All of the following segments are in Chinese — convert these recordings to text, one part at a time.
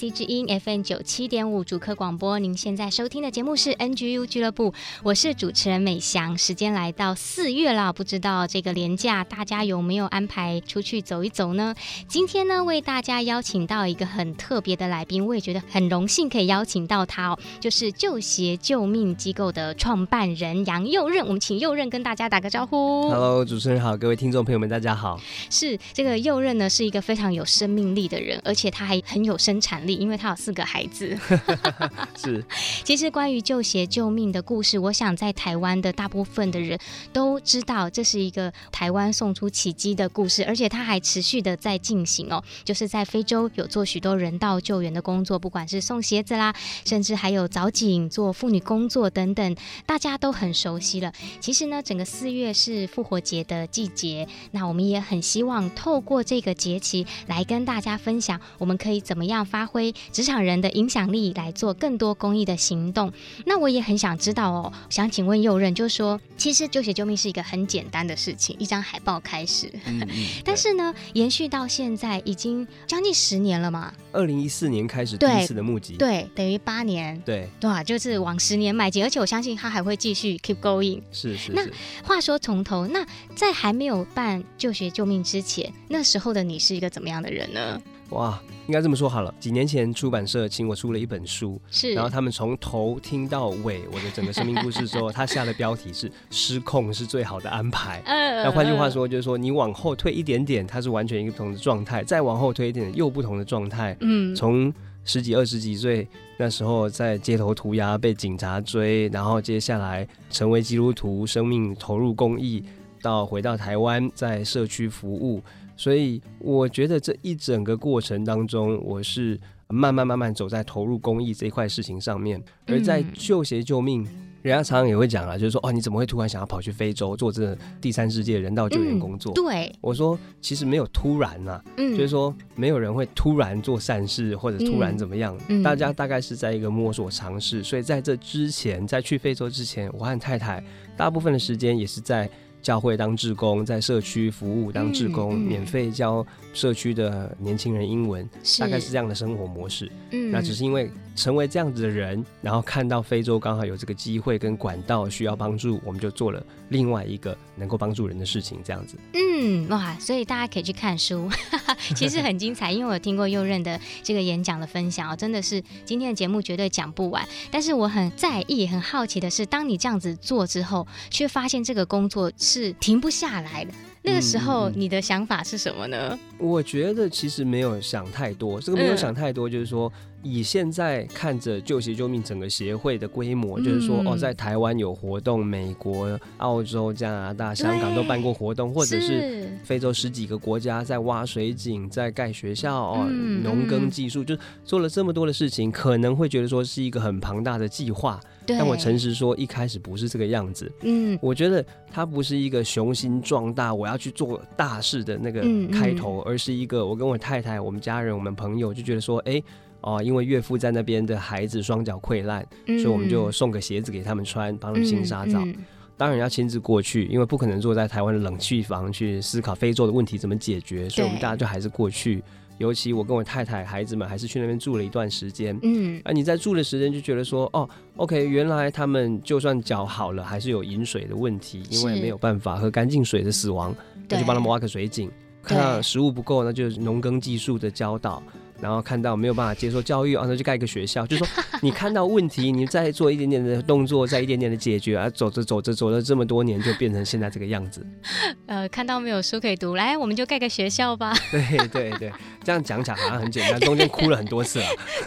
IC 之音 FM 九七点五主客广播，您现在收听的节目是 NGU 俱乐部，我是主持人美翔。时间来到四月了，不知道这个年假大家有没有安排出去走一走呢？今天呢，为大家邀请到一个很特别的来宾，我也觉得很荣幸可以邀请到他哦，就是旧协救命机构的创办人杨佑任。我们请佑任跟大家打个招呼。Hello，主持人好，各位听众朋友们，大家好。是这个佑任呢，是一个非常有生命力的人，而且他还很有生。生产力，因为他有四个孩子。是，其实关于救鞋救命的故事，我想在台湾的大部分的人都知道，这是一个台湾送出奇迹的故事，而且它还持续的在进行哦，就是在非洲有做许多人道救援的工作，不管是送鞋子啦，甚至还有早警做妇女工作等等，大家都很熟悉了。其实呢，整个四月是复活节的季节，那我们也很希望透过这个节期来跟大家分享，我们可以怎么样。发挥职场人的影响力来做更多公益的行动。那我也很想知道哦，想请问右任，就是说，其实救学救命是一个很简单的事情，一张海报开始。嗯 嗯、但是呢，延续到现在已经将近十年了嘛。二零一四年开始第一次的募集，对，对，等于八年。对，对啊，就是往十年迈进，而且我相信他还会继续 keep going。是是，是。那话说从头，那在还没有办就学救命之前，那时候的你是一个怎么样的人呢？哇，应该这么说好了。几年前出版社请我出了一本书，是，然后他们从头听到尾我的整个生命故事之后，他下的标题是 “失控是最好的安排”。嗯，那换句话说，就是说你往后退一点点，它是完全一个不同的状态；再往后退一点点，又不同的状态。嗯，从十几、二十几岁那时候在街头涂鸦被警察追，然后接下来成为基督徒，生命投入公益，到回到台湾在社区服务。所以我觉得这一整个过程当中，我是慢慢慢慢走在投入公益这一块事情上面。而在救鞋救命，人家常常也会讲啊，就是说哦，你怎么会突然想要跑去非洲做这第三世界人道救援工作？对，我说其实没有突然呐，就是说没有人会突然做善事或者突然怎么样，大家大概是在一个摸索尝试。所以在这之前，在去非洲之前，我和太太大部分的时间也是在。教会当志工，在社区服务当志工，嗯嗯、免费教社区的年轻人英文，大概是这样的生活模式。嗯，那只是因为成为这样子的人，然后看到非洲刚好有这个机会跟管道需要帮助，我们就做了另外一个能够帮助人的事情，这样子。嗯，哇，所以大家可以去看书，其实很精彩。因为我有听过右任的这个演讲的分享哦，真的是今天的节目绝对讲不完。但是我很在意、很好奇的是，当你这样子做之后，却发现这个工作是停不下来的。那个时候你的想法是什么呢？我觉得其实没有想太多，这个没有想太多，就是说。以现在看着救协救命整个协会的规模，嗯、就是说哦，在台湾有活动，美国、澳洲、加拿大、香港都办过活动，或者是非洲十几个国家在挖水井、在盖学校哦，农耕技术，就做了这么多的事情，可能会觉得说是一个很庞大的计划。但我诚实说，一开始不是这个样子。嗯，我觉得它不是一个雄心壮大，我要去做大事的那个开头，嗯嗯、而是一个我跟我太太、我们家人、我们朋友就觉得说，哎。哦，因为岳父在那边的孩子双脚溃烂，嗯、所以我们就送个鞋子给他们穿，帮他们清沙澡。嗯嗯、当然要亲自过去，因为不可能坐在台湾的冷气房去思考非洲的问题怎么解决，所以我们大家就还是过去。尤其我跟我太太、孩子们还是去那边住了一段时间。嗯，啊，你在住的时间就觉得说，哦，OK，原来他们就算脚好了，还是有饮水的问题，因为没有办法喝干净水的死亡，那就帮他们挖个水井。看到食物不够，那就是农耕技术的教导。然后看到没有办法接受教育，然后就盖一个学校，就是说你看到问题，你再做一点点的动作，再一点点的解决，啊，走着走着走了这么多年，就变成现在这个样子。呃，看到没有书可以读，来，我们就盖个学校吧。对对对，这样讲起来好像很简单，中间哭了很多次了。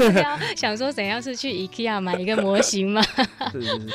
想说怎样是去 IKEA 买一个模型吗？是是是。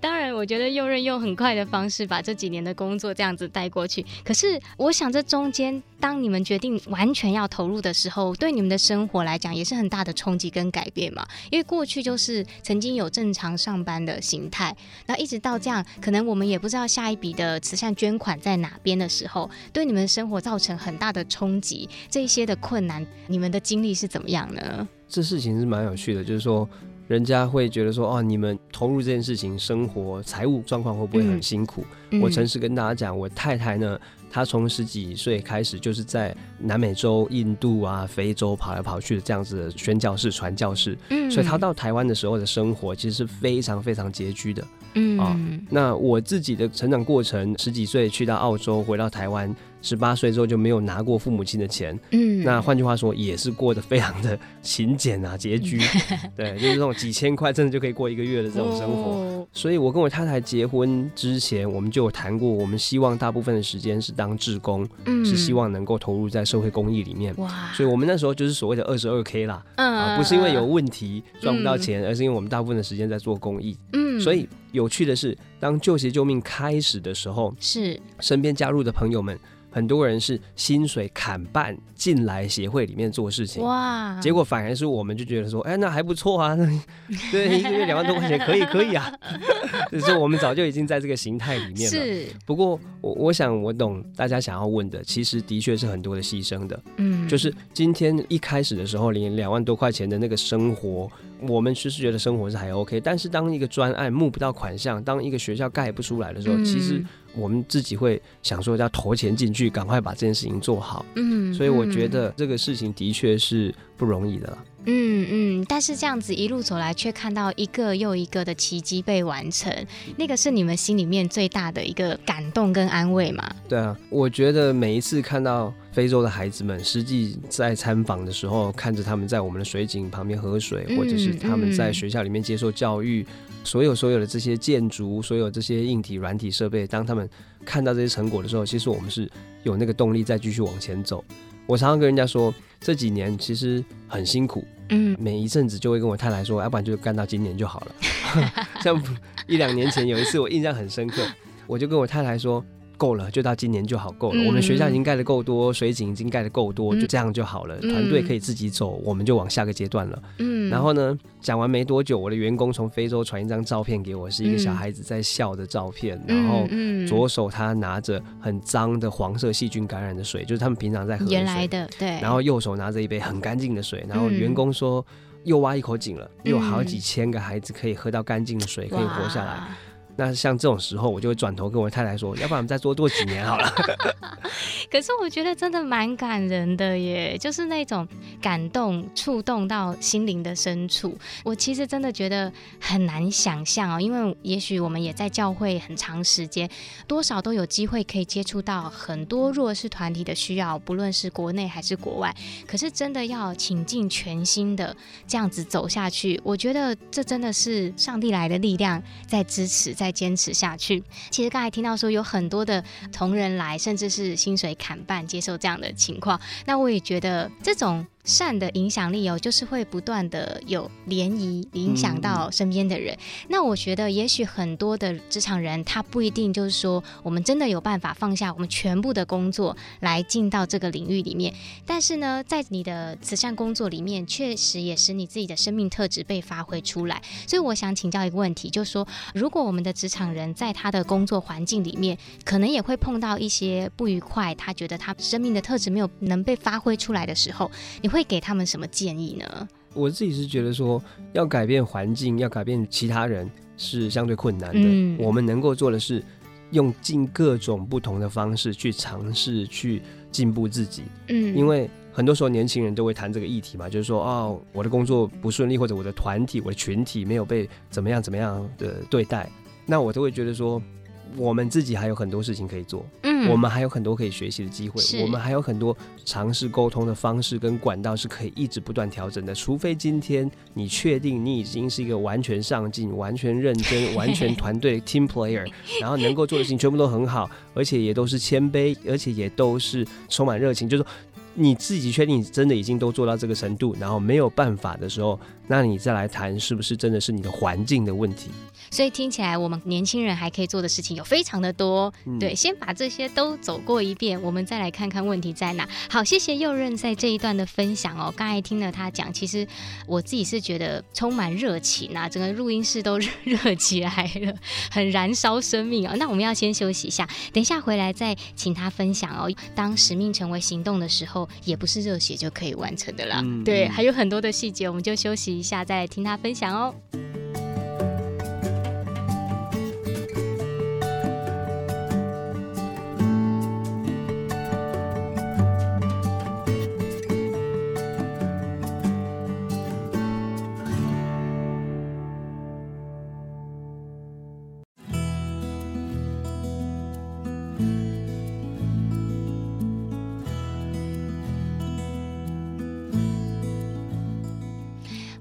当然，我觉得用任用很快的方式把这几年的工作这样子带过去。可是，我想这中间，当你们决定完全要投入的时候，对你们的生活来讲也是很大的冲击跟改变嘛。因为过去就是曾经有正常上班的形态，那一直到这样，可能我们也不知道下一笔的慈善捐款在哪边的时候，对你们的生活造成很大的冲击。这一些的困难，你们的经历是怎么样呢？这事情是蛮有趣的，就是说。人家会觉得说，哦，你们投入这件事情，生活财务状况会不会很辛苦？嗯、我诚实跟大家讲，我太太呢，她从十几岁开始就是在南美洲、印度啊、非洲跑来跑去的这样子的宣教士、传教士，嗯，所以他到台湾的时候的生活其实是非常非常拮据的，嗯啊。那我自己的成长过程，十几岁去到澳洲，回到台湾。十八岁之后就没有拿过父母亲的钱，嗯，那换句话说也是过得非常的勤俭啊，拮据，对，就是这种几千块真的就可以过一个月的这种生活。哦、所以我跟我太太结婚之前，我们就有谈过，我们希望大部分的时间是当志工，嗯，是希望能够投入在社会公益里面。哇，所以我们那时候就是所谓的二十二 K 啦，嗯、啊，不是因为有问题赚不到钱，嗯、而是因为我们大部分的时间在做公益。嗯，所以有趣的是，当救鞋救命开始的时候，是。身边加入的朋友们。很多人是薪水砍半进来协会里面做事情，哇！结果反而是我们就觉得说，哎，那还不错啊，对，一个月两万多块钱可以可以啊。就是我们早就已经在这个形态里面了。是。不过我我想我懂大家想要问的，其实的确是很多的牺牲的。嗯。就是今天一开始的时候，连两万多块钱的那个生活，我们其实觉得生活是还 OK。但是当一个专案募不到款项，当一个学校盖不出来的时候，嗯、其实。我们自己会想说要投钱进去，赶快把这件事情做好。嗯，所以我觉得这个事情的确是不容易的了。嗯嗯，但是这样子一路走来，却看到一个又一个的奇迹被完成，那个是你们心里面最大的一个感动跟安慰吗？对啊，我觉得每一次看到非洲的孩子们，实际在参访的时候，看着他们在我们的水井旁边喝水，或者是他们在学校里面接受教育。所有所有的这些建筑，所有这些硬体、软体设备，当他们看到这些成果的时候，其实我们是有那个动力再继续往前走。我常常跟人家说，这几年其实很辛苦，嗯，每一阵子就会跟我太太说，要不然就干到今年就好了。像一两年前有一次，我印象很深刻，我就跟我太太说。够了，就到今年就好够了。嗯、我们学校已经盖的够多，水井已经盖的够多，嗯、就这样就好了。团队可以自己走，我们就往下个阶段了。嗯，然后呢，讲完没多久，我的员工从非洲传一张照片给我，是一个小孩子在笑的照片。嗯、然后左手他拿着很脏的黄色细菌感染的水，就是他们平常在喝的水。原来的，对。然后右手拿着一杯很干净的水。然后员工说，又挖一口井了，又有好几千个孩子可以喝到干净的水，可以活下来。那像这种时候，我就会转头跟我太太说：“要不然我们再多几年好了。”可是我觉得真的蛮感人的耶，就是那种感动、触动到心灵的深处。我其实真的觉得很难想象哦，因为也许我们也在教会很长时间，多少都有机会可以接触到很多弱势团体的需要，不论是国内还是国外。可是真的要倾尽全心的这样子走下去，我觉得这真的是上帝来的力量在支持，在。再坚持下去。其实刚才听到说有很多的同仁来，甚至是薪水砍半接受这样的情况，那我也觉得这种。善的影响力哦，就是会不断的有涟漪，影响到身边的人。嗯、那我觉得，也许很多的职场人，他不一定就是说，我们真的有办法放下我们全部的工作来进到这个领域里面。但是呢，在你的慈善工作里面，确实也使你自己的生命特质被发挥出来。所以，我想请教一个问题，就是说，如果我们的职场人在他的工作环境里面，可能也会碰到一些不愉快，他觉得他生命的特质没有能被发挥出来的时候，你会。会给他们什么建议呢？我自己是觉得说，要改变环境，要改变其他人是相对困难的。嗯、我们能够做的是，用尽各种不同的方式去尝试去进步自己。嗯，因为很多时候年轻人都会谈这个议题嘛，就是说，哦，我的工作不顺利，或者我的团体、我的群体没有被怎么样怎么样的对待，那我都会觉得说。我们自己还有很多事情可以做，嗯，我们还有很多可以学习的机会，我们还有很多尝试沟通的方式跟管道是可以一直不断调整的。除非今天你确定你已经是一个完全上进、完全认真、完全团队 team player，然后能够做的事情全部都很好，而且也都是谦卑，而且也都是充满热情，就是说你自己确定你真的已经都做到这个程度，然后没有办法的时候，那你再来谈是不是真的是你的环境的问题。所以听起来，我们年轻人还可以做的事情有非常的多。嗯对，先把这些都走过一遍，我们再来看看问题在哪。好，谢谢右任在这一段的分享哦。刚才听了他讲，其实我自己是觉得充满热情啊，整个录音室都热热起来了，很燃烧生命哦。那我们要先休息一下，等一下回来再请他分享哦。当使命成为行动的时候，也不是热血就可以完成的啦。嗯对，嗯还有很多的细节，我们就休息一下，再来听他分享哦。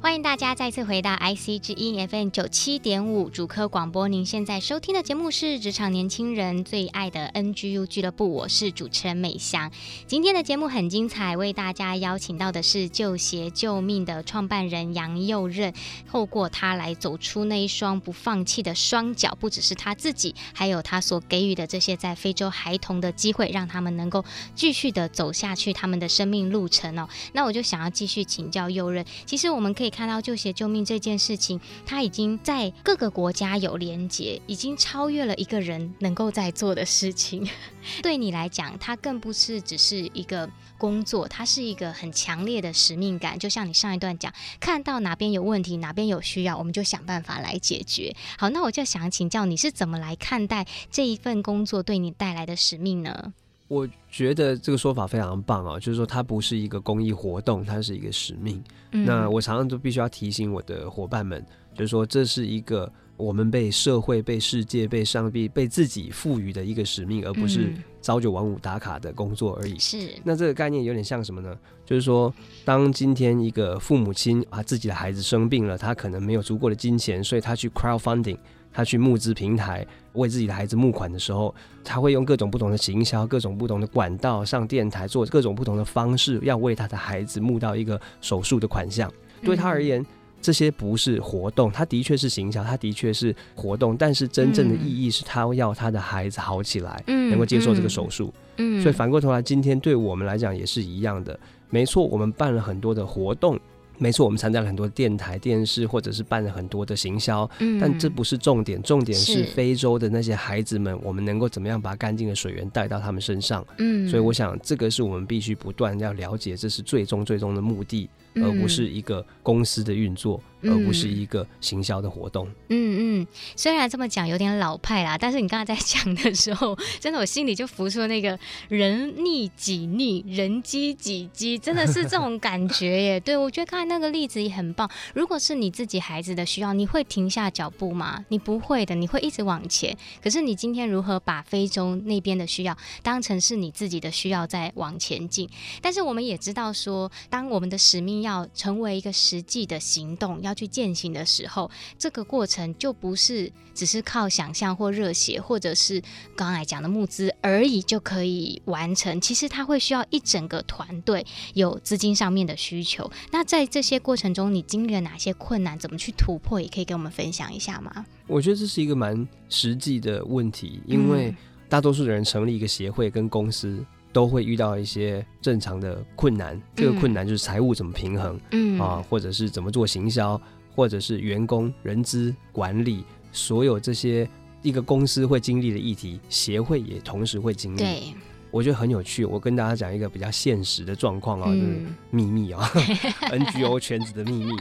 欢迎大家再次回到 IC 之音 FM 九七点五主科广播。您现在收听的节目是职场年轻人最爱的 NGU 俱乐部，我是主持人美香。今天的节目很精彩，为大家邀请到的是旧鞋救命的创办人杨佑任。透过他来走出那一双不放弃的双脚，不只是他自己，还有他所给予的这些在非洲孩童的机会，让他们能够继续的走下去他们的生命路程哦。那我就想要继续请教佑任，其实我们可以。看到旧鞋救命这件事情，它已经在各个国家有连结，已经超越了一个人能够在做的事情。对你来讲，它更不是只是一个工作，它是一个很强烈的使命感。就像你上一段讲，看到哪边有问题，哪边有需要，我们就想办法来解决。好，那我就想请教你是怎么来看待这一份工作对你带来的使命呢？我觉得这个说法非常棒啊，就是说它不是一个公益活动，它是一个使命。嗯、那我常常都必须要提醒我的伙伴们，就是说这是一个我们被社会、被世界、被上帝、被自己赋予的一个使命，而不是朝九晚五打卡的工作而已。是。那这个概念有点像什么呢？就是说，当今天一个父母亲啊自己的孩子生病了，他可能没有足够的金钱，所以他去 crowdfunding。他去募资平台为自己的孩子募款的时候，他会用各种不同的行销、各种不同的管道上电台，做各种不同的方式，要为他的孩子募到一个手术的款项。对他而言，这些不是活动，他的确是行销，他的确是活动，但是真正的意义是他要他的孩子好起来，能够接受这个手术。嗯，所以反过头来，今天对我们来讲也是一样的。没错，我们办了很多的活动。没错，我们参加了很多电台、电视，或者是办了很多的行销，嗯，但这不是重点，重点是非洲的那些孩子们，我们能够怎么样把干净的水源带到他们身上？嗯，所以我想这个是我们必须不断要了解，这是最终最终的目的，而不是一个公司的运作。而不是一个行销的活动。嗯嗯，虽然这么讲有点老派啦，但是你刚才在讲的时候，真的我心里就浮出了那个人逆己逆，人机己机，真的是这种感觉耶。对，我觉得刚才那个例子也很棒。如果是你自己孩子的需要，你会停下脚步吗？你不会的，你会一直往前。可是你今天如何把非洲那边的需要当成是你自己的需要在往前进？但是我们也知道说，当我们的使命要成为一个实际的行动，要去践行的时候，这个过程就不是只是靠想象或热血，或者是刚才讲的募资而已就可以完成。其实它会需要一整个团队，有资金上面的需求。那在这些过程中，你经历了哪些困难？怎么去突破？也可以跟我们分享一下吗？我觉得这是一个蛮实际的问题，因为大多数的人成立一个协会跟公司，都会遇到一些正常的困难。这个困难就是财务怎么平衡，嗯啊，或者是怎么做行销。或者是员工人资管理，所有这些一个公司会经历的议题，协会也同时会经历。对，我觉得很有趣。我跟大家讲一个比较现实的状况啊，就是秘密啊，NGO 圈子的秘密，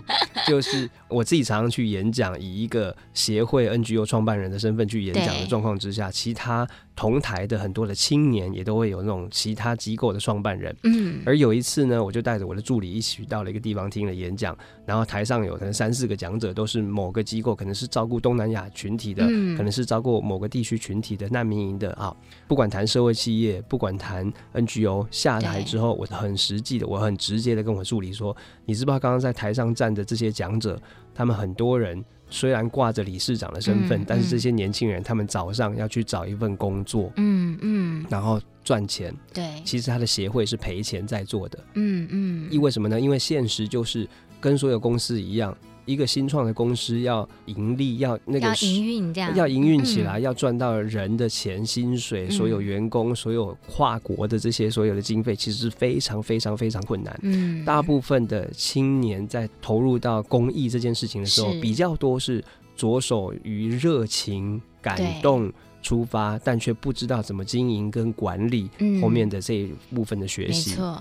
就是我自己常常去演讲，以一个协会 NGO 创办人的身份去演讲的状况之下，其他。同台的很多的青年也都会有那种其他机构的创办人，嗯，而有一次呢，我就带着我的助理一起到了一个地方听了演讲，然后台上有可能三四个讲者都是某个机构，可能是照顾东南亚群体的，嗯，可能是照顾某个地区群体的难民营的啊，不管谈社会企业，不管谈 NGO，下台之后，我很实际的，我很直接的跟我助理说，你知不知道刚刚在台上站的这些讲者，他们很多人。虽然挂着理事长的身份，但是这些年轻人他们早上要去找一份工作，嗯嗯，嗯然后赚钱。对，其实他的协会是赔钱在做的。嗯嗯，因为什么呢？因为现实就是跟所有公司一样。一个新创的公司要盈利，要那个要营运这样，要营运起来，嗯、要赚到人的钱、薪水，所有员工、嗯、所有跨国的这些所有的经费，其实是非常非常非常困难。嗯，大部分的青年在投入到公益这件事情的时候，比较多是着手于热情、感动出发，但却不知道怎么经营跟管理后面的这一部分的学习。嗯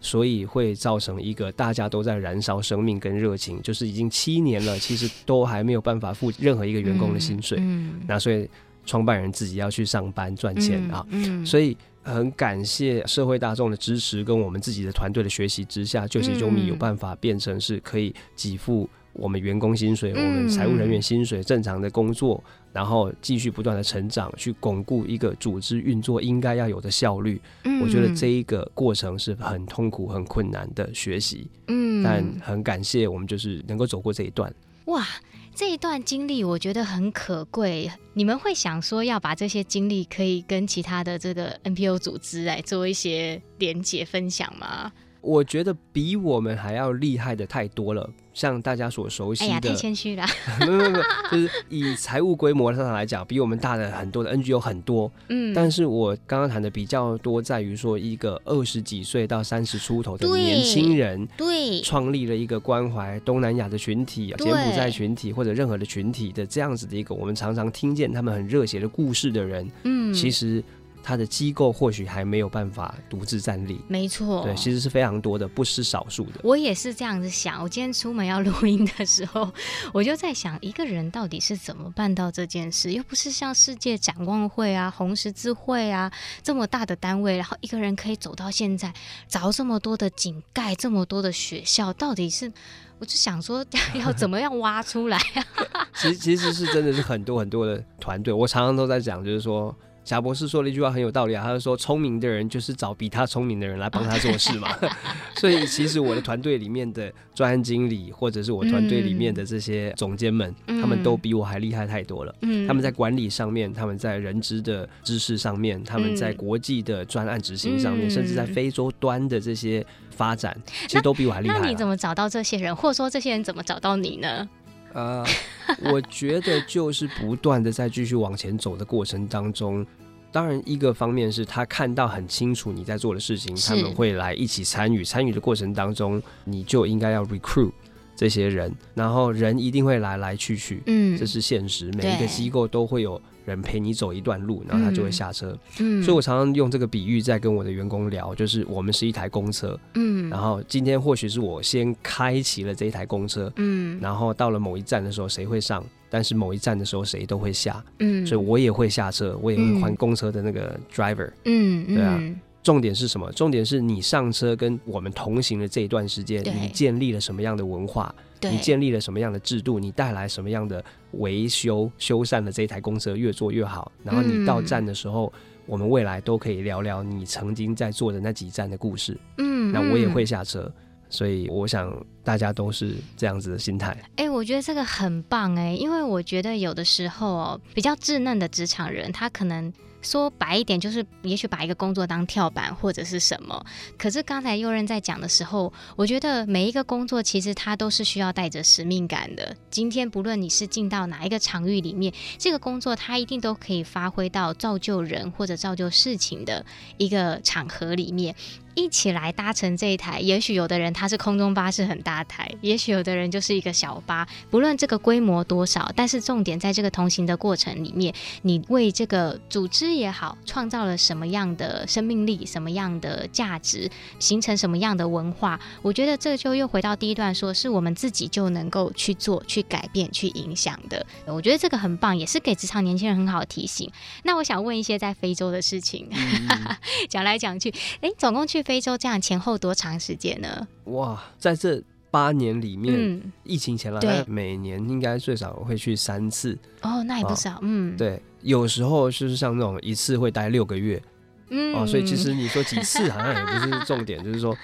所以会造成一个大家都在燃烧生命跟热情，就是已经七年了，其实都还没有办法付任何一个员工的薪水。嗯嗯、那所以创办人自己要去上班赚钱啊。嗯嗯、所以很感谢社会大众的支持跟我们自己的团队的学习之下，就是中米有办法变成是可以给付。我们员工薪水，我们财务人员薪水，正常的工作，然后继续不断的成长，去巩固一个组织运作应该要有的效率。我觉得这一个过程是很痛苦、很困难的学习。嗯，但很感谢我们就是能够走过这一段。哇，这一段经历我觉得很可贵。你们会想说要把这些经历可以跟其他的这个 NPO 组织来做一些连结分享吗？我觉得比我们还要厉害的太多了，像大家所熟悉的，哎呀，太谦虚了，没有没有，就是以财务规模上来讲，比我们大的很多的 NGO 很多，嗯，但是我刚刚谈的比较多在于说，一个二十几岁到三十出头的年轻人，对，创立了一个关怀东南亚的群体、柬埔寨群体或者任何的群体的这样子的一个，我们常常听见他们很热血的故事的人，嗯，其实。他的机构或许还没有办法独自站立，没错，对，其实是非常多的，不是少数的。我也是这样子想。我今天出门要录音的时候，我就在想，一个人到底是怎么办到这件事？又不是像世界展望会啊、红十字会啊这么大的单位，然后一个人可以走到现在，凿这么多的井盖，这么多的学校，到底是？我就想说，要怎么样挖出来啊？其实，其实是真的是很多很多的团队。我常常都在讲，就是说。贾博士说了一句话很有道理啊，他就说聪明的人就是找比他聪明的人来帮他做事嘛。所以其实我的团队里面的专案经理，或者是我团队里面的这些总监们，嗯、他们都比我还厉害太多了。嗯，他们在管理上面，他们在人资的知识上面，他们在国际的专案执行上面，嗯、甚至在非洲端的这些发展，其实都比我还厉害。那你怎么找到这些人，或者说这些人怎么找到你呢？啊，uh, 我觉得就是不断的在继续往前走的过程当中，当然一个方面是他看到很清楚你在做的事情，他们会来一起参与，参与的过程当中，你就应该要 recruit 这些人，然后人一定会来来去去，嗯，这是现实，每一个机构都会有。人陪你走一段路，然后他就会下车。嗯，所以我常常用这个比喻在跟我的员工聊，就是我们是一台公车。嗯，然后今天或许是我先开启了这一台公车。嗯，然后到了某一站的时候，谁会上？但是某一站的时候，谁都会下。嗯，所以我也会下车，我也会换公车的那个 driver。嗯，对啊。重点是什么？重点是你上车跟我们同行的这一段时间，你建立了什么样的文化？对你建立了什么样的制度？你带来什么样的维修修缮的这一台公车越做越好？然后你到站的时候，嗯、我们未来都可以聊聊你曾经在做的那几站的故事。嗯，那我也会下车，所以我想大家都是这样子的心态。哎、欸，我觉得这个很棒哎、欸，因为我觉得有的时候哦，比较稚嫩的职场人，他可能。说白一点，就是也许把一个工作当跳板或者是什么。可是刚才右任在讲的时候，我觉得每一个工作其实它都是需要带着使命感的。今天不论你是进到哪一个场域里面，这个工作它一定都可以发挥到造就人或者造就事情的一个场合里面。一起来搭乘这一台。也许有的人他是空中巴士很大台，也许有的人就是一个小巴。不论这个规模多少，但是重点在这个同行的过程里面，你为这个组织也好，创造了什么样的生命力，什么样的价值，形成什么样的文化？我觉得这就又回到第一段说，是我们自己就能够去做、去改变、去影响的。我觉得这个很棒，也是给职场年轻人很好的提醒。那我想问一些在非洲的事情，嗯、讲来讲去，哎，总共去非洲这样前后多长时间呢？哇，在这八年里面，嗯、疫情前了，对，每年应该最少会去三次。哦，那也不少，哦、嗯，对，有时候就是像那种一次会待六个月。嗯，哦，所以其实你说几次好像也不是重点，就是说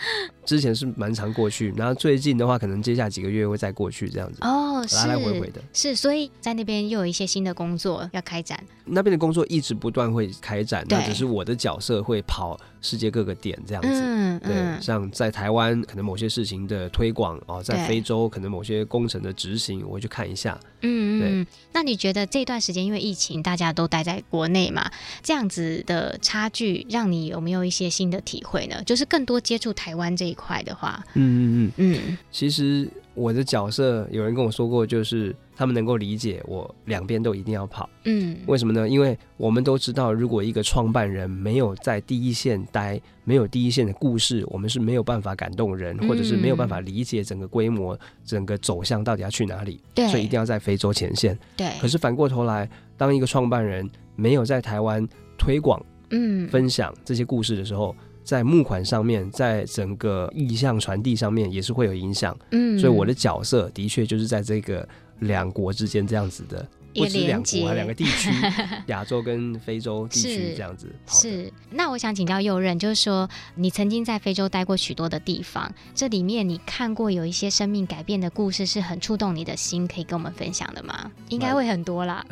之前是蛮常过去，然后最近的话可能接下来几个月会再过去这样子。哦，来来回回的。是，所以在那边又有一些新的工作要开展。那边的工作一直不断会开展，那只是我的角色会跑世界各个点这样子。嗯，对，像在台湾可能某些事情的推广哦，在非洲可能某些工程的执行，我会去看一下。嗯，对。那你觉得这段时间因为疫情，大家都待在国内嘛，这样子的差距，让你有没有一些新的体会呢？就是更多接触台湾这一块的话，嗯嗯嗯嗯，其实我的角色，有人跟我说过，就是。他们能够理解我两边都一定要跑，嗯，为什么呢？因为我们都知道，如果一个创办人没有在第一线待，没有第一线的故事，我们是没有办法感动人，或者是没有办法理解整个规模、整个走向到底要去哪里。对，所以一定要在非洲前线。对。可是反过头来，当一个创办人没有在台湾推广、嗯，分享这些故事的时候，在募款上面，在整个意向传递上面也是会有影响。嗯，所以我的角色的确就是在这个。两国之间这样子的，不止两国啊，两个地区，亚洲跟非洲地区这样子是。是，那我想请教右任，就是说你曾经在非洲待过许多的地方，这里面你看过有一些生命改变的故事，是很触动你的心，可以跟我们分享的吗？应该会很多啦，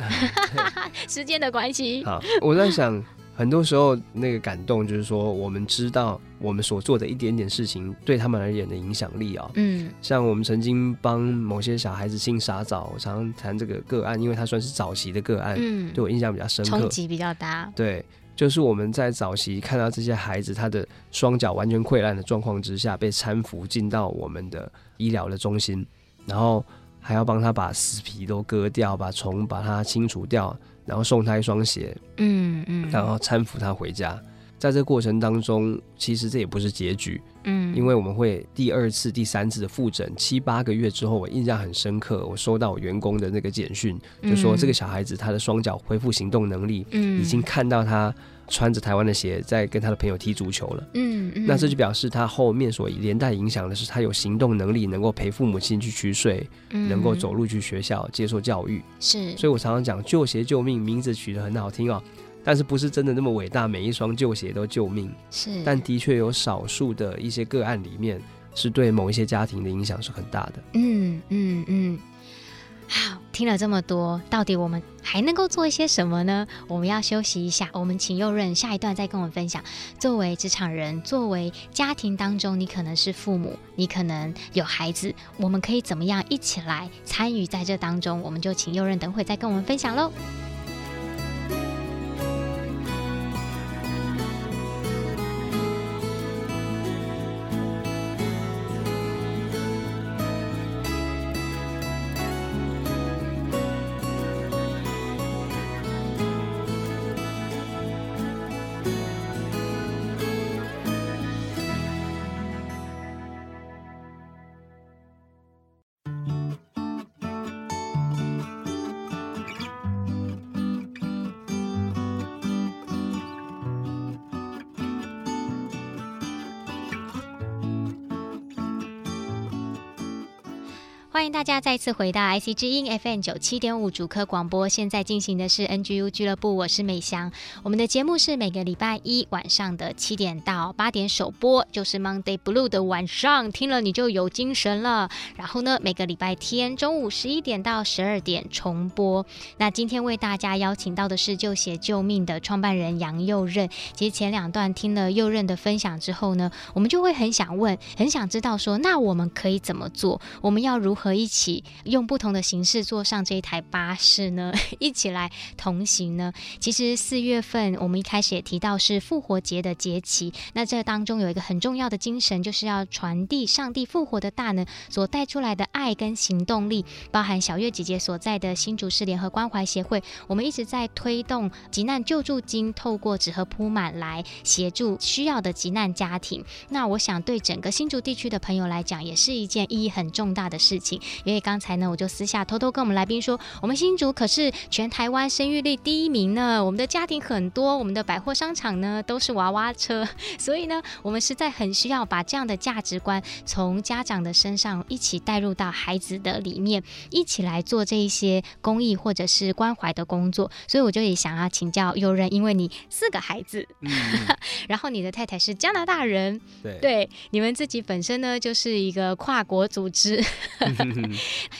时间的关系。好，我在想。很多时候，那个感动就是说，我们知道我们所做的一点点事情对他们而言的影响力啊。嗯，像我们曾经帮某些小孩子清傻澡，我常常谈这个个案，因为他算是早期的个案，嗯，对我印象比较深刻，冲击比较大。对，就是我们在早期看到这些孩子，他的双脚完全溃烂的状况之下，被搀扶进到我们的医疗的中心，然后还要帮他把死皮都割掉，把虫把它清除掉。然后送他一双鞋，嗯嗯，然后搀扶他回家。在这个过程当中，其实这也不是结局，嗯，因为我们会第二次、第三次的复诊，七八个月之后，我印象很深刻。我收到我员工的那个简讯，就说这个小孩子他的双脚恢复行动能力，嗯，已经看到他穿着台湾的鞋在跟他的朋友踢足球了，嗯嗯，那这就表示他后面所连带影响的是他有行动能力，能够陪父母亲去取水，嗯，能够走路去学校接受教育，是。所以我常常讲救鞋救命，名字取得很好听哦。但是不是真的那么伟大？每一双旧鞋都救命，是。但的确有少数的一些个案里面，是对某一些家庭的影响是很大的。嗯嗯嗯。好，听了这么多，到底我们还能够做一些什么呢？我们要休息一下，我们请右任下一段再跟我们分享。作为职场人，作为家庭当中，你可能是父母，你可能有孩子，我们可以怎么样一起来参与在这当中？我们就请右任等会再跟我们分享喽。大家再次回到 IC 之音 FM 九七点五主科广播，现在进行的是 NGU 俱乐部，我是美香。我们的节目是每个礼拜一晚上的七点到八点首播，就是 Monday Blue 的晚上，听了你就有精神了。然后呢，每个礼拜天中午十一点到十二点重播。那今天为大家邀请到的是旧鞋救命的创办人杨右任。其实前两段听了右任的分享之后呢，我们就会很想问，很想知道说，那我们可以怎么做？我们要如？何一起用不同的形式坐上这一台巴士呢？一起来同行呢？其实四月份我们一开始也提到是复活节的节期，那这当中有一个很重要的精神，就是要传递上帝复活的大能所带出来的爱跟行动力，包含小月姐姐所在的新竹市联合关怀协会，我们一直在推动急难救助金，透过纸盒铺满来协助需要的急难家庭。那我想对整个新竹地区的朋友来讲，也是一件意义很重大的事情。因为刚才呢，我就私下偷偷跟我们来宾说，我们新竹可是全台湾生育率第一名呢。我们的家庭很多，我们的百货商场呢都是娃娃车，所以呢，我们实在很需要把这样的价值观从家长的身上一起带入到孩子的里面，一起来做这一些公益或者是关怀的工作。所以我就也想要请教有人，因为你四个孩子，嗯、然后你的太太是加拿大人，对，对，你们自己本身呢就是一个跨国组织。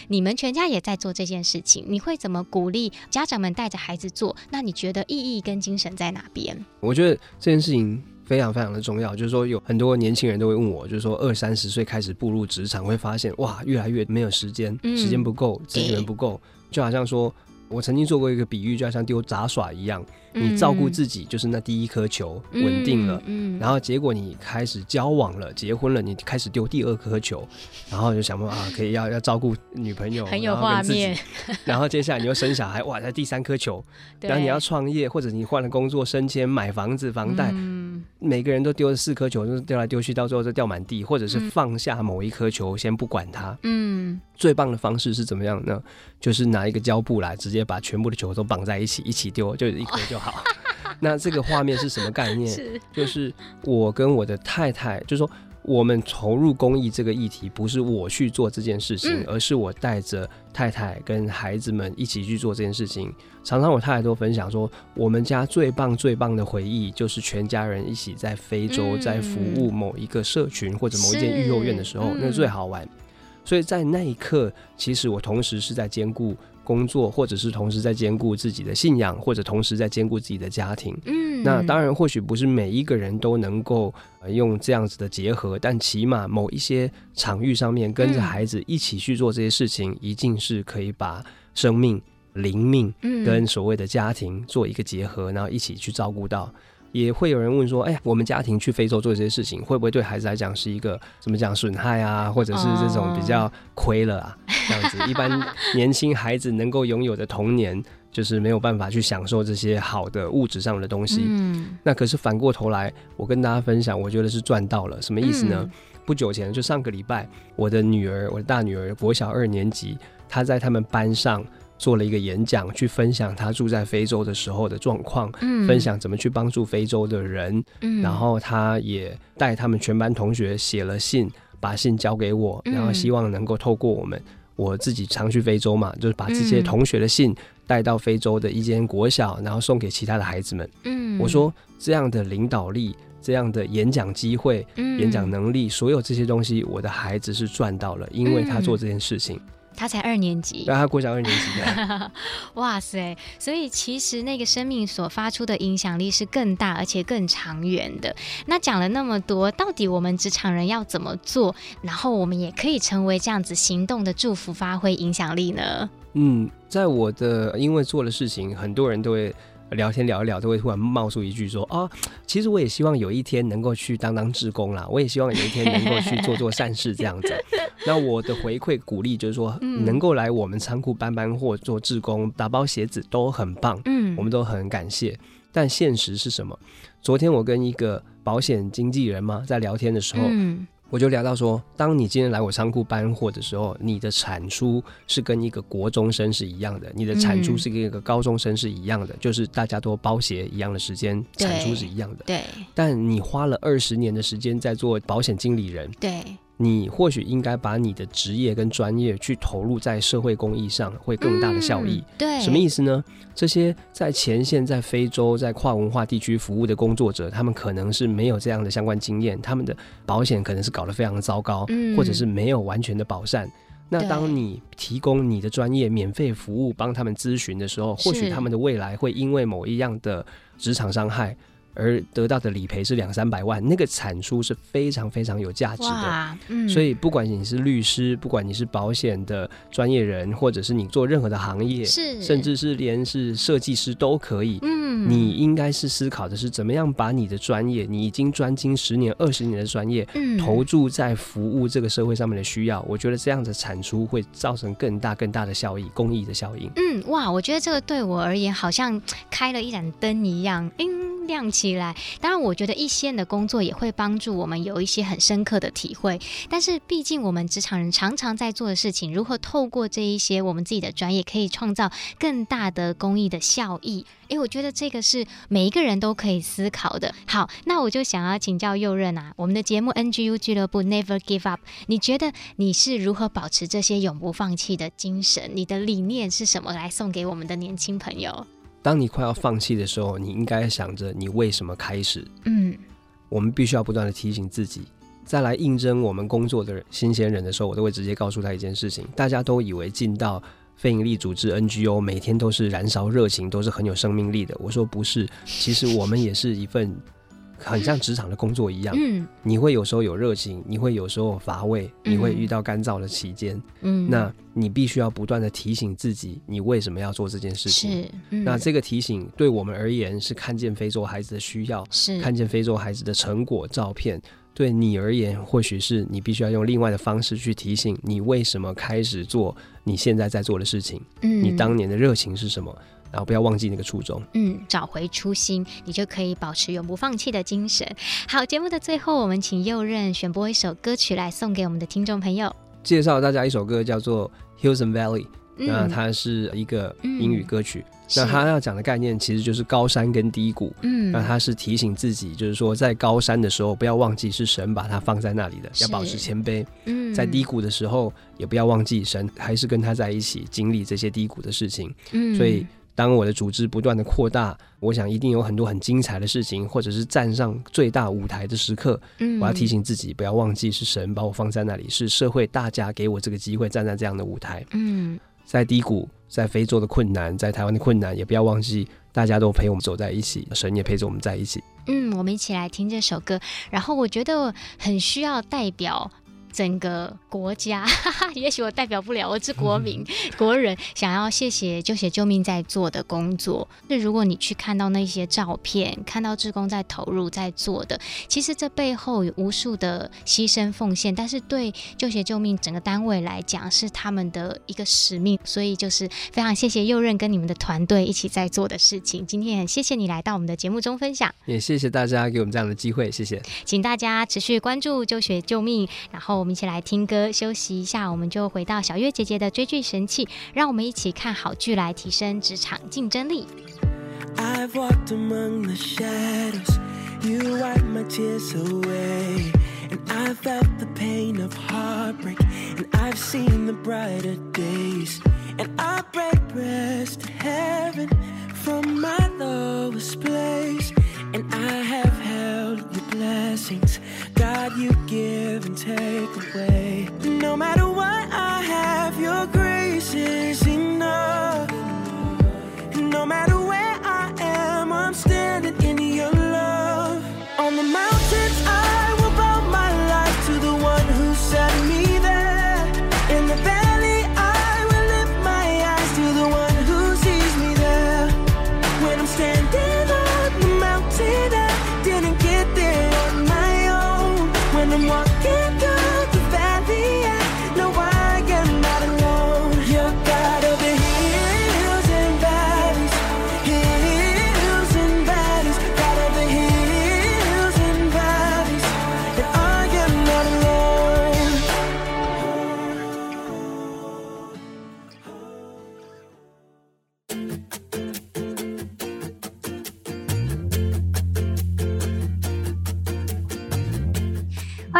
你们全家也在做这件事情，你会怎么鼓励家长们带着孩子做？那你觉得意义跟精神在哪边？我觉得这件事情非常非常的重要，就是说有很多年轻人都会问我，就是说二三十岁开始步入职场，会发现哇，越来越没有时间，时间不够，资源不够，就好像说。我曾经做过一个比喻，就好像丢杂耍一样，你照顾自己就是那第一颗球稳定了，嗯，然后结果你开始交往了，结婚了，你开始丢第二颗球，然后就想说啊，可以要要照顾女朋友，很有画面，然后接下来你又生小孩，哇，在第三颗球，然后你要创业或者你换了工作升迁买房子房贷，嗯，每个人都丢了四颗球，就是丢来丢去，到最后就掉满地，或者是放下某一颗球先不管它，嗯，最棒的方式是怎么样呢？就是拿一个胶布来直接。把全部的球都绑在一起，一起丢，就一颗就好。那这个画面是什么概念？是就是我跟我的太太，就是说我们投入公益这个议题，不是我去做这件事情，嗯、而是我带着太太跟孩子们一起去做这件事情。常常我太太都分享说，我们家最棒最棒的回忆，就是全家人一起在非洲在服务某一个社群或者某一间育幼院的时候，那最好玩。所以在那一刻，其实我同时是在兼顾。工作，或者是同时在兼顾自己的信仰，或者同时在兼顾自己的家庭。嗯，那当然，或许不是每一个人都能够用这样子的结合，但起码某一些场域上面，跟着孩子一起去做这些事情，嗯、一定是可以把生命、灵命跟所谓的家庭做一个结合，然后一起去照顾到。也会有人问说：“哎呀，我们家庭去非洲做这些事情，会不会对孩子来讲是一个怎么讲损害啊，或者是这种比较亏了啊？这样子，一般年轻孩子能够拥有的童年，就是没有办法去享受这些好的物质上的东西。嗯，那可是反过头来，我跟大家分享，我觉得是赚到了。什么意思呢？不久前，就上个礼拜，我的女儿，我的大女儿，国小二年级，她在他们班上。”做了一个演讲，去分享他住在非洲的时候的状况，嗯，分享怎么去帮助非洲的人，嗯，然后他也带他们全班同学写了信，把信交给我，然后希望能够透过我们，我自己常去非洲嘛，就是把这些同学的信带到非洲的一间国小，然后送给其他的孩子们，嗯，我说这样的领导力，这样的演讲机会，演讲能力，所有这些东西，我的孩子是赚到了，因为他做这件事情。他才二年级，对，他国小二年级的。哇塞！所以其实那个生命所发出的影响力是更大，而且更长远的。那讲了那么多，到底我们职场人要怎么做，然后我们也可以成为这样子行动的祝福，发挥影响力呢？嗯，在我的因为做的事情，很多人都会。聊天聊一聊，都会突然冒出一句说：“啊，其实我也希望有一天能够去当当志工啦，我也希望有一天能够去做做善事这样子。”那我的回馈鼓励就是说，能够来我们仓库搬搬货、做志工、打包鞋子都很棒，嗯，我们都很感谢。但现实是什么？昨天我跟一个保险经纪人嘛在聊天的时候，嗯。我就聊到说，当你今天来我仓库搬货的时候，你的产出是跟一个国中生是一样的，你的产出是跟一个高中生是一样的，嗯、就是大家都包鞋一样的时间，产出是一样的。对。但你花了二十年的时间在做保险经理人。对。你或许应该把你的职业跟专业去投入在社会公益上，会更大的效益。嗯、对，什么意思呢？这些在前线、在非洲、在跨文化地区服务的工作者，他们可能是没有这样的相关经验，他们的保险可能是搞得非常的糟糕，嗯、或者是没有完全的保障。那当你提供你的专业免费服务，帮他们咨询的时候，或许他们的未来会因为某一样的职场伤害。而得到的理赔是两三百万，那个产出是非常非常有价值的。嗯，所以不管你是律师，不管你是保险的专业人，或者是你做任何的行业，是，甚至是连是设计师都可以。嗯，你应该是思考的是怎么样把你的专业，你已经专精十年、二十年的专业，嗯，投注在服务这个社会上面的需要。我觉得这样的产出会造成更大更大的效益，公益的效应。嗯，哇，我觉得这个对我而言好像开了一盏灯一样。嗯。亮起来。当然，我觉得一线的工作也会帮助我们有一些很深刻的体会。但是，毕竟我们职场人常常在做的事情，如何透过这一些我们自己的专业，可以创造更大的公益的效益？诶，我觉得这个是每一个人都可以思考的。好，那我就想要请教右任啊，我们的节目 NGU 俱乐部 Never Give Up，你觉得你是如何保持这些永不放弃的精神？你的理念是什么？来送给我们的年轻朋友。当你快要放弃的时候，你应该想着你为什么开始。嗯，我们必须要不断的提醒自己。再来应征我们工作的新鲜人的时候，我都会直接告诉他一件事情：大家都以为进到非营利组织 NGO，每天都是燃烧热情，都是很有生命力的。我说不是，其实我们也是一份。很像职场的工作一样，嗯，你会有时候有热情，你会有时候乏味，你会遇到干燥的期间，嗯，那你必须要不断的提醒自己，你为什么要做这件事情？是，嗯，那这个提醒对我们而言是看见非洲孩子的需要，是看见非洲孩子的成果照片。对你而言，或许是你必须要用另外的方式去提醒你为什么开始做你现在在做的事情，嗯，你当年的热情是什么？然后不要忘记那个初衷，嗯，找回初心，你就可以保持永不放弃的精神。好，节目的最后，我们请右任选播一首歌曲来送给我们的听众朋友。介绍大家一首歌，叫做《Hills and Valley》，嗯，那它是一个英语歌曲。嗯，那它要讲的概念其实就是高山跟低谷。嗯，那它是提醒自己，就是说在高山的时候，不要忘记是神把它放在那里的，要保持谦卑。嗯，在低谷的时候，也不要忘记神还是跟他在一起经历这些低谷的事情。嗯，所以。当我的组织不断的扩大，我想一定有很多很精彩的事情，或者是站上最大舞台的时刻。嗯，我要提醒自己，不要忘记是神把我放在那里，是社会大家给我这个机会站在这样的舞台。嗯，在低谷，在非洲的困难，在台湾的困难，也不要忘记大家都陪我们走在一起，神也陪着我们在一起。嗯，我们一起来听这首歌，然后我觉得很需要代表。整个国家，哈哈，也许我代表不了，我是国民、国人，想要谢谢救血救命在做的工作。那如果你去看到那些照片，看到志工在投入在做的，其实这背后有无数的牺牲奉献，但是对救血救命整个单位来讲，是他们的一个使命。所以就是非常谢谢右任跟你们的团队一起在做的事情。今天很谢谢你来到我们的节目中分享，也谢谢大家给我们这样的机会，谢谢。请大家持续关注救血救命，然后。我们一起来听歌，休息一下，我们就回到小月姐姐的追剧神器，让我们一起看好剧来提升职场竞争力。I've walked among the shadows, you wipe my tears away, and I've felt the pain of heartbreak, and I've seen the brighter days, and I break breast to heaven from my lowest place, and I have held your blessings. God, you give and take away. No matter what I have, your grace is enough. No matter where I am, I'm standing in your love. On the mountains,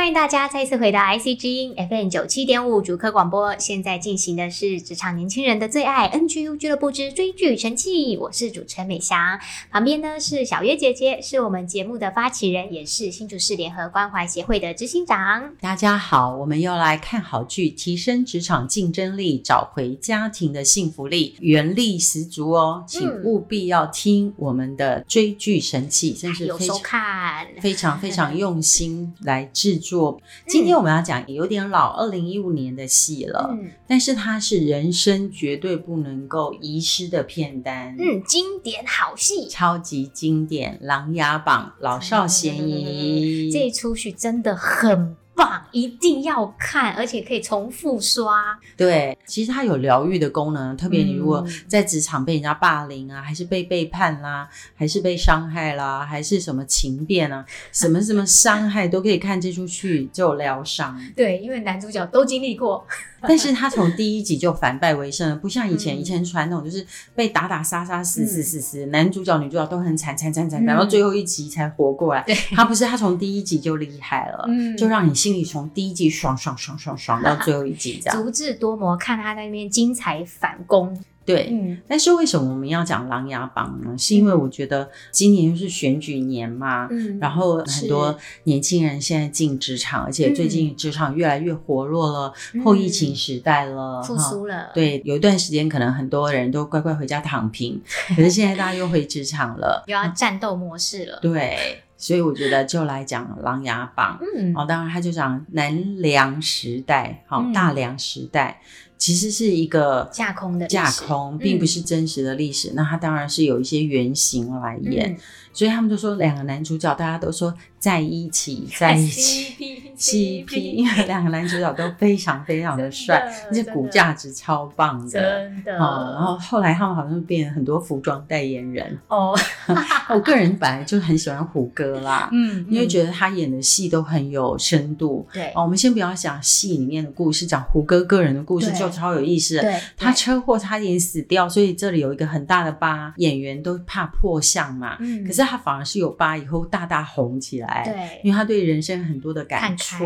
迎大家再一次回到 IC 之音 FM 九七点五主客广播。现在进行的是职场年轻人的最爱 NGU 俱乐部之追剧神器，我是主持人美翔。旁边呢是小月姐姐，是我们节目的发起人，也是新竹市联合关怀协会的执行长。大家好，我们又来看好剧，提升职场竞争力，找回家庭的幸福力，原力十足哦，请务必要听我们的追剧神器，真是非常看，非常非常用心来。制作，今天我们要讲有点老，二零一五年的戏了，嗯，但是它是人生绝对不能够遗失的片单，嗯，经典好戏，超级经典，《琅琊榜》老少咸宜，嗯，这一出戏真的很。棒，一定要看，而且可以重复刷。对，其实它有疗愈的功能，特别你如果在职场被人家霸凌啊，还是被背叛啦，还是被伤害啦，还是什么情变啊，什么什么伤害，都可以看这出剧就疗伤。对，因为男主角都经历过。但是他从第一集就反败为胜了，不像以前，以前传统就是被打打杀杀死死死死，男主角女主角都很惨惨惨惨，然后最后一集才活过来。对，他不是，他从第一集就厉害了，就让你心里从第一集爽爽爽爽爽到最后一集这样。足智多谋，看他在那边精彩反攻。对、嗯，但是为什么我们要讲《琅琊榜》呢？是因为我觉得今年又是选举年嘛，嗯，然后很多年轻人现在进职场，而且最近职场越来越活络了，嗯、后疫情时代了，复苏了。对，有一段时间可能很多人都乖乖回家躺平，可是现在大家又回职场了，又要战斗模式了。对，所以我觉得就来讲《琅琊榜》。嗯，哦，当然他就讲南梁时代，好、嗯，大梁时代。其实是一个架空的架空，并不是真实的历史。嗯、那它当然是有一些原型来演。嗯所以他们就说两个男主角，大家都说在一起，在一起，CP，因为两个男主角都非常非常 的帅，而且骨架子超棒的，真的。哦、然后后来他们好像变成很多服装代言人哦。我个人本来就很喜欢胡歌啦，嗯，因为觉得他演的戏都很有深度。对，哦，我们先不要讲戏里面的故事，讲胡歌个人的故事就超有意思。对，他车祸差点死掉，所以这里有一个很大的疤，演员都怕破相嘛。嗯，可是。他反而是有疤以后大大红起来，对，因为他对人生很多的感触，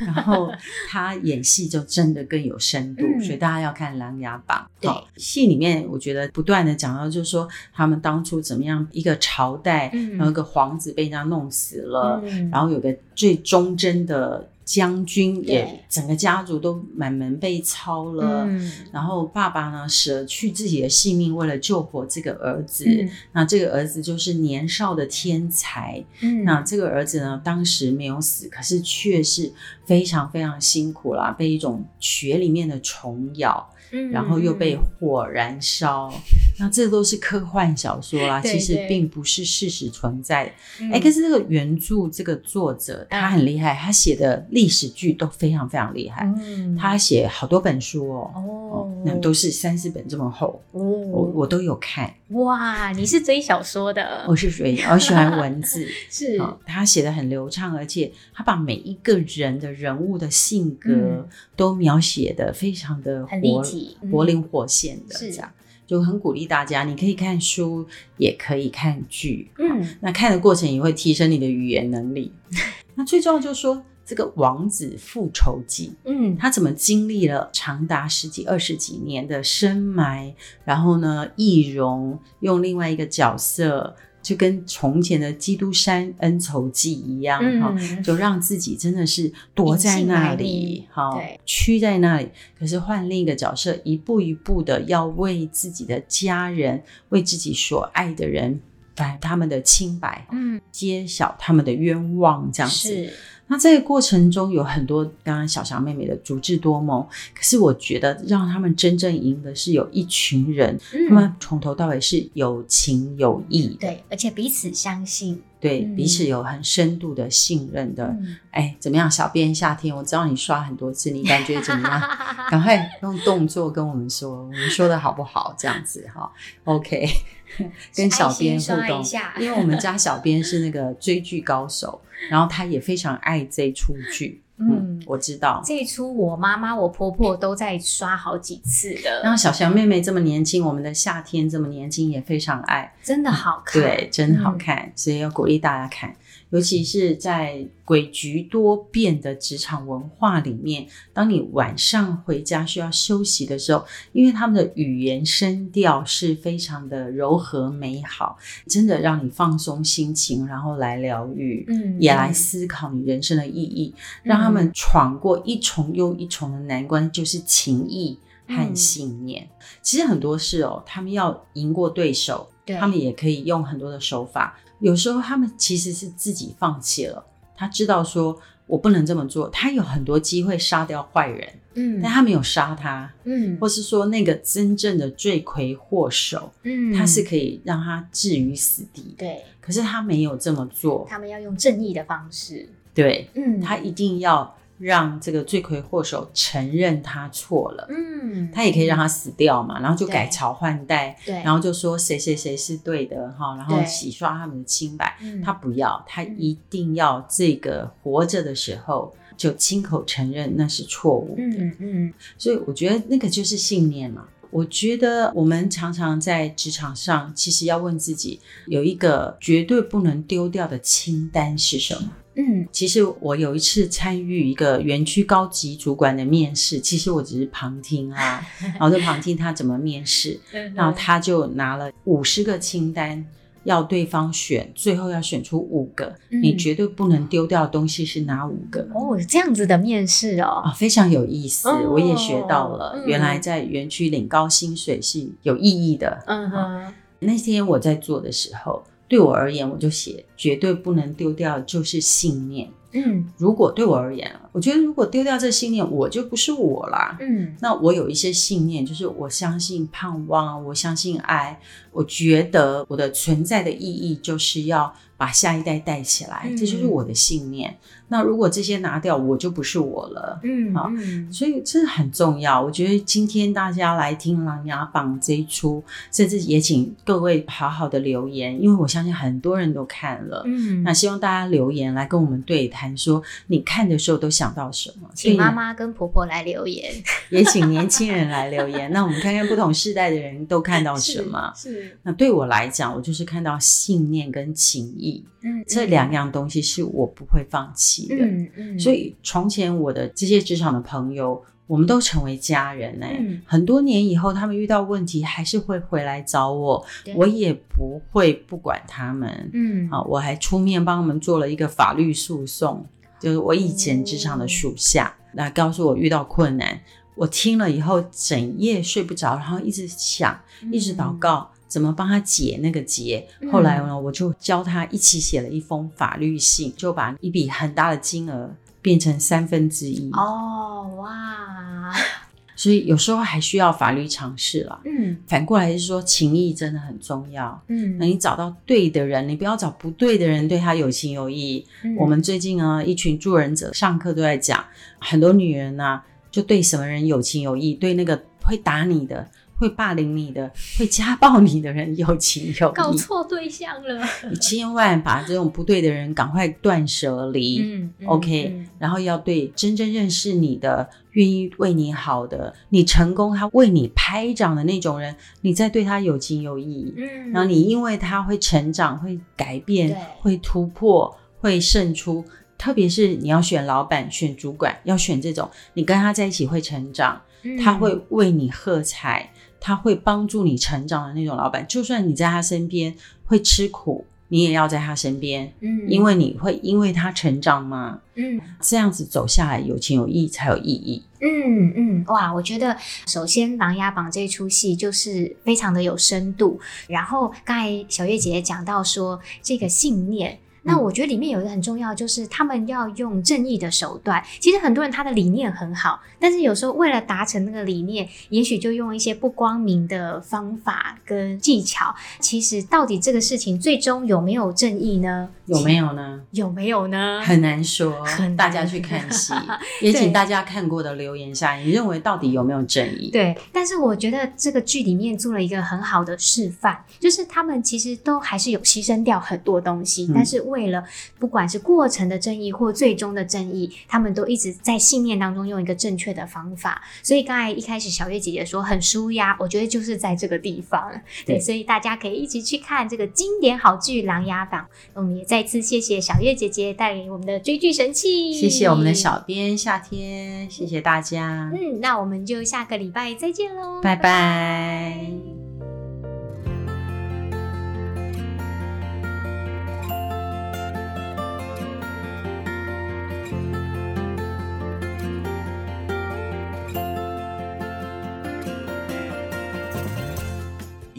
然后他演戏就真的更有深度，嗯、所以大家要看《琅琊榜》。对，戏里面我觉得不断的讲到，就是说他们当初怎么样一个朝代，嗯、然后一个皇子被人家弄死了，嗯、然后有个最忠贞的。将军也整个家族都满门被抄了，嗯，然后爸爸呢舍去自己的性命，为了救活这个儿子，嗯。那这个儿子就是年少的天才。嗯，那这个儿子呢，当时没有死，可是却是非常非常辛苦啦，被一种血里面的虫咬。然后又被火燃烧，嗯、那这都是科幻小说啦，其实并不是事实存在。哎、嗯，可是这个原著这个作者他很厉害，他写的历史剧都非常非常厉害。嗯，他写好多本书哦，哦，那都是三四本这么厚，哦，我我都有看。哇，你是追小说的？我是追，我喜欢文字，是、哦、他写的很流畅，而且他把每一个人的人物的性格都描写的非常的很立体。活灵活现的，这样就很鼓励大家。你可以看书，也可以看剧。嗯，那看的过程也会提升你的语言能力。那最重要就是说，这个王子复仇记，嗯，他怎么经历了长达十几、二十几年的深埋，然后呢，易容用另外一个角色。就跟从前的《基督山恩仇记》一样，哈、嗯，就让自己真的是躲在那里，哈，屈在那里。可是换另一个角色，一步一步的要为自己的家人，为自己所爱的人，把他们的清白，嗯，揭晓他们的冤枉，这样子。是。那这个过程中有很多刚刚小翔妹妹的足智多谋，可是我觉得让他们真正赢的是有一群人，嗯、他们从头到尾是有情有义。的，对，而且彼此相信，对、嗯、彼此有很深度的信任的。哎、嗯，怎么样，小编夏天，我知道你刷很多次，你感觉怎么样？赶快用动作跟我们说，我们说的好不好？这样子哈，OK，跟小编互动，因为我们家小编是那个追剧高手。然后他也非常爱这出剧，嗯，我知道这一出，我妈妈、我婆婆都在刷好几次的。然后小翔妹妹这么年轻，我们的夏天这么年轻，也非常爱，真的好看，对，真好看，嗯，所以要鼓励大家看。尤其是在诡谲多变的职场文化里面，当你晚上回家需要休息的时候，因为他们的语言声调是非常的柔和美好，真的让你放松心情，然后来疗愈，嗯，也来思考你人生的意义，嗯、让他们闯过一重又一重的难关，就是情谊和信念。嗯、其实很多事哦，他们要赢过对手，对他们也可以用很多的手法。有时候他们其实是自己放弃了，他知道说我不能这么做，他有很多机会杀掉坏人，嗯，但他没有杀他，嗯，或是说那个真正的罪魁祸首，嗯，他是可以让他置于死地，对，可是他没有这么做，他们要用正义的方式，对，嗯，他一定要。让这个罪魁祸首承认他错了，嗯，他也可以让他死掉嘛，然后就改朝换代，对，然后就说谁谁谁是对的哈，然后洗刷他们的清白。他不要，他一定要这个活着的时候就亲口承认那是错误的，嗯嗯。所以我觉得那个就是信念嘛。我觉得我们常常在职场上，其实要问自己，有一个绝对不能丢掉的清单是什么？嗯，其实我有一次参与一个园区高级主管的面试，其实我只是旁听啊，然后就旁听他怎么面试，然后他就拿了五十个清单，要对方选，最后要选出五个，嗯、你绝对不能丢掉的东西是哪五个？哦，这样子的面试哦，啊，非常有意思，哦、我也学到了，嗯、原来在园区领高薪水是有意义的。嗯哼，那天我在做的时候。对我而言，我就写绝对不能丢掉，就是信念。嗯，如果对我而言，我觉得如果丢掉这信念，我就不是我啦。嗯，那我有一些信念，就是我相信盼望，我相信爱，我觉得我的存在的意义就是要把下一代带起来，这就是我的信念。那如果这些拿掉，我就不是我了。嗯，好，所以这很重要。我觉得今天大家来听《琅琊榜》这一出，甚至也请各位好好的留言，因为我相信很多人都看了。嗯，那希望大家留言来跟我们对谈，说你看的时候都想到什么？请妈妈跟婆婆来留言，也请年轻人来留言。那我们看看不同世代的人都看到什么？是，是。那对我来讲，我就是看到信念跟情谊。嗯，这两样东西是我不会放弃的。嗯嗯，所以从前我的这些职场的朋友，我们都成为家人哎。嗯，很多年以后，他们遇到问题还是会回来找我，我也不会不管他们。嗯，好，我还出面帮他们做了一个法律诉讼，就是我以前职场的属下，那、嗯、告诉我遇到困难，我听了以后整夜睡不着，然后一直想，一直祷告。嗯怎么帮他解那个结？后来呢，我就教他一起写了一封法律信，就把一笔很大的金额变成三分之一。哦，哇！所以有时候还需要法律尝试了。嗯，反过来是说，情义真的很重要。嗯，那你找到对的人，你不要找不对的人对他有情有义。嗯，我们最近啊，一群助人者上课都在讲，很多女人啊，就对什么人有情有义，对那个会打你的。会霸凌你的、会家暴你的人有情有义，搞错对象了。你千万把这种不对的人赶快断舍离。嗯，嗯，OK，嗯，然后要对真正认识你的、愿意为你好的、你成功他为你拍掌的那种人，你再对他有情有义。嗯，然后你因为他会成长、会改变、对会突破、会胜出。特别是你要选老板、选主管，要选这种你跟他在一起会成长，嗯，他会为你喝彩。他会帮助你成长的那种老板，就算你在他身边会吃苦，你也要在他身边，嗯，因为你会因为他成长嘛，嗯，这样子走下来有情有义才有意义，嗯嗯，哇，我觉得首先《琅琊榜》这出戏就是非常的有深度，然后刚才小月姐姐讲到说这个信念。那我觉得里面有一个很重要，就是他们要用正义的手段。其实很多人他的理念很好，但是有时候为了达成那个理念，也许就用一些不光明的方法跟技巧。其实到底这个事情最终有没有正义呢？有没有呢？有没有呢？很难说，很大家去看戏，也请大家看过的留言下，你认为到底有没有正义？对，但是我觉得这个剧里面做了一个很好的示范，就是他们其实都还是有牺牲掉很多东西，嗯、但是。为了不管是过程的正义或最终的正义，他们都一直在信念当中用一个正确的方法。所以刚才一开始小月姐姐说很舒压，我觉得就是在这个地方。对，对，所以大家可以一起去看这个经典好剧《琅琊榜》。我们也再次谢谢小月姐姐带领我们的追剧神器，谢谢我们的小编夏天，谢谢大家。嗯，那我们就下个礼拜再见喽，拜拜。拜拜。